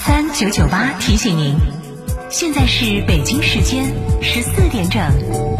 FM 九九八提醒您，现在是北京时间十四点整。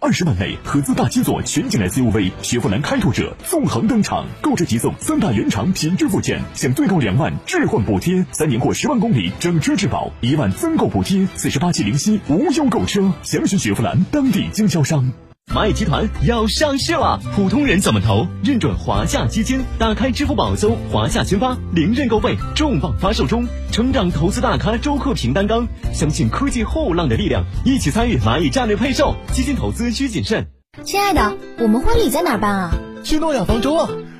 二十万内合资大七座全景 SUV 雪佛兰开拓者纵横登场，购车即送三大原厂品质附件，享最高两万置换补贴，三年或十万公里整车质保，一万增购补贴，四十八期零息无忧购车，详询雪佛兰当地经销商。蚂蚁集团要上市了，普通人怎么投？认准华夏基金，打开支付宝搜“华夏群发”，零认购费，重磅发售中。成长投资大咖周克平担纲，相信科技后浪的力量，一起参与蚂蚁战略配售。基金投资需谨慎。亲爱的，我们婚礼在哪儿办啊？去诺亚方舟啊！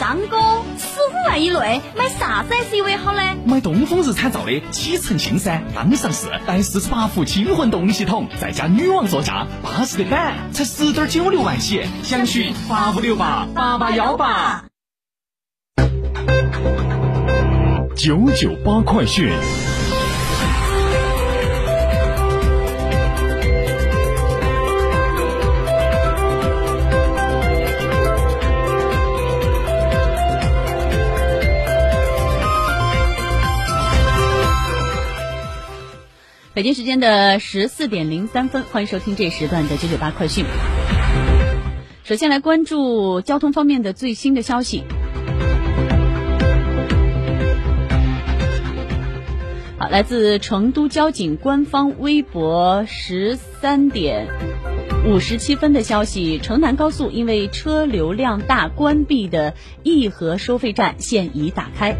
张哥，十五万以内买啥子 SUV 好呢？买东风日产造的启辰星噻，刚上市，带四十八伏轻混动力系统，再加女王座驾，巴适的很，才十点九六万起，详询八五六八八八幺八。九九八快讯。北京时间的十四点零三分，欢迎收听这时段的九九八快讯。首先来关注交通方面的最新的消息。好，来自成都交警官方微博十三点五十七分的消息：城南高速因为车流量大，关闭的义和收费站现已打开。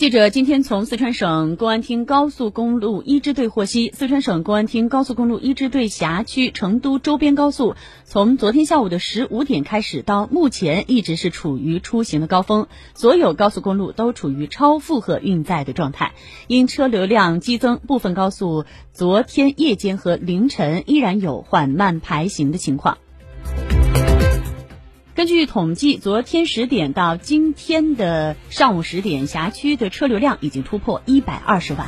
记者今天从四川省公安厅高速公路一支队获悉，四川省公安厅高速公路一支队辖区成都周边高速，从昨天下午的十五点开始到目前一直是处于出行的高峰，所有高速公路都处于超负荷运载的状态。因车流量激增，部分高速昨天夜间和凌晨依然有缓慢排行的情况。根据统计，昨天十点到今天的上午十点，辖区的车流量已经突破一百二十万。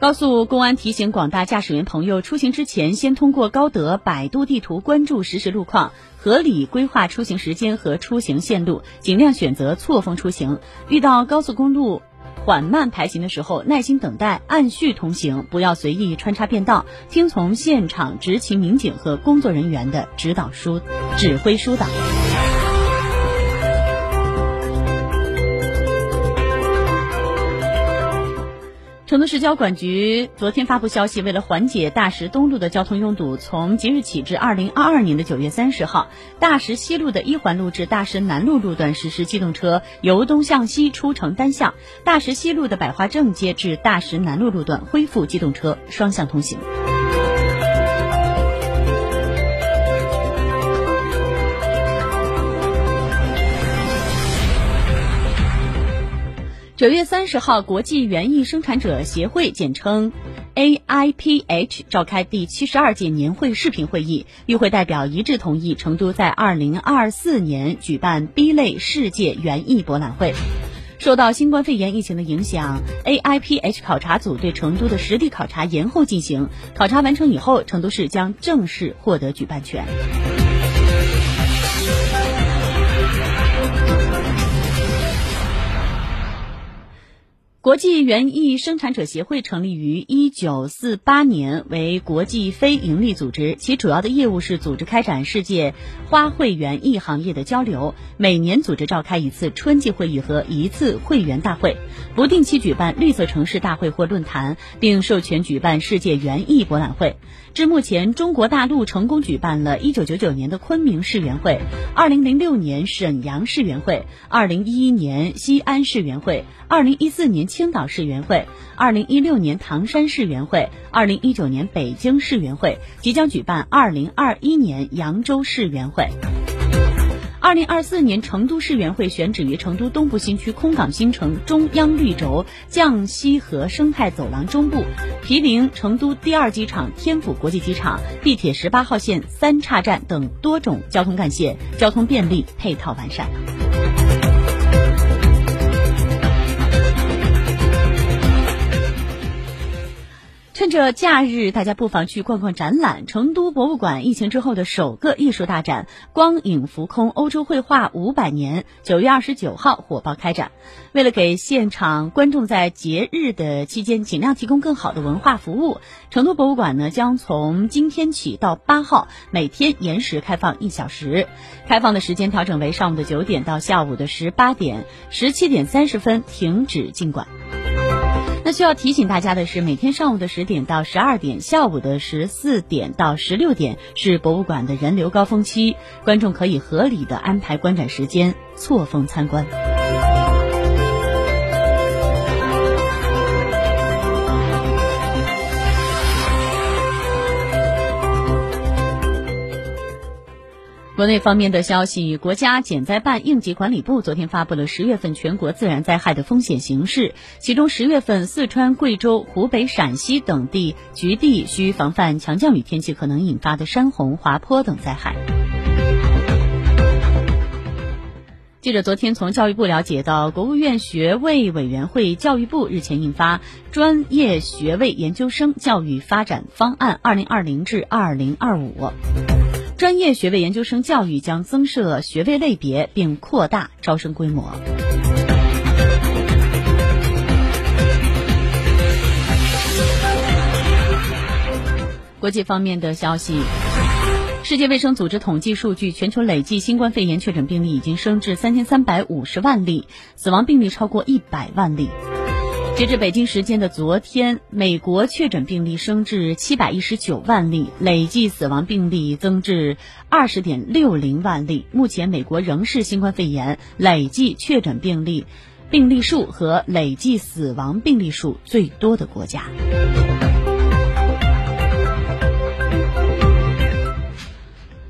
高速公安提醒广大驾驶员朋友，出行之前先通过高德、百度地图关注实时路况，合理规划出行时间和出行线路，尽量选择错峰出行。遇到高速公路缓慢排行的时候，耐心等待，按序通行，不要随意穿插变道，听从现场执勤民警和工作人员的指导疏指挥疏导。成都市交管局昨天发布消息，为了缓解大石东路的交通拥堵，从即日起至二零二二年的九月三十号，大石西路的一环路至大石南路路段实施机动车由东向西出城单向；大石西路的百花正街至大石南路路段恢复机动车双向通行。九月三十号，国际园艺生产者协会（简称 AIPH） 召开第七十二届年会视频会议，与会代表一致同意成都在二零二四年举办 B 类世界园艺博览会。受到新冠肺炎疫情的影响，AIPH 考察组对成都的实地考察延后进行。考察完成以后，成都市将正式获得举办权。国际园艺生产者协会成立于一九四八年，为国际非营利组织。其主要的业务是组织开展世界花卉园艺行业的交流，每年组织召开一次春季会议和一次会员大会，不定期举办绿色城市大会或论坛，并授权举办世界园艺博览会。至目前，中国大陆成功举办了一九九九年的昆明世园会、二零零六年沈阳世园会、二零一一年西安世园会、二零一四年。青岛市园会，二零一六年唐山市园会，二零一九年北京市园会，即将举办二零二一年扬州市园会。二零二四年成都市园会选址于成都东部新区空港新城中央绿轴绛西河生态走廊中部，毗邻成都第二机场天府国际机场、地铁十八号线三岔站等多种交通干线，交通便利，配套完善。着假日，大家不妨去逛逛展览。成都博物馆疫情之后的首个艺术大展——光影浮空欧洲绘画五百年，九月二十九号火爆开展。为了给现场观众在节日的期间尽量提供更好的文化服务，成都博物馆呢将从今天起到八号每天延时开放一小时，开放的时间调整为上午的九点到下午的十八点，十七点三十分停止进馆。那需要提醒大家的是，每天上午的十点到十二点，下午的十四点到十六点是博物馆的人流高峰期，观众可以合理的安排观展时间，错峰参观。国内方面的消息，国家减灾办应急管理部昨天发布了十月份全国自然灾害的风险形势，其中十月份四川、贵州、湖北、陕西等地局地需防范强降雨天气可能引发的山洪、滑坡等灾害。记者昨天从教育部了解到，国务院学位委员会、教育部日前印发《专业学位研究生教育发展方案（二零二零至二零二五）》。专业学位研究生教育将增设学位类别，并扩大招生规模。国际方面的消息，世界卫生组织统计数据，全球累计新冠肺炎确诊病例已经升至三千三百五十万例，死亡病例超过一百万例。截至北京时间的昨天，美国确诊病例升至七百一十九万例，累计死亡病例增至二十点六零万例。目前，美国仍是新冠肺炎累计确诊病例、病例数和累计死亡病例数最多的国家。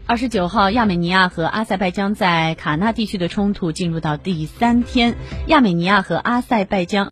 二十九号，亚美尼亚和阿塞拜疆在卡纳地区的冲突进入到第三天，亚美尼亚和阿塞拜疆。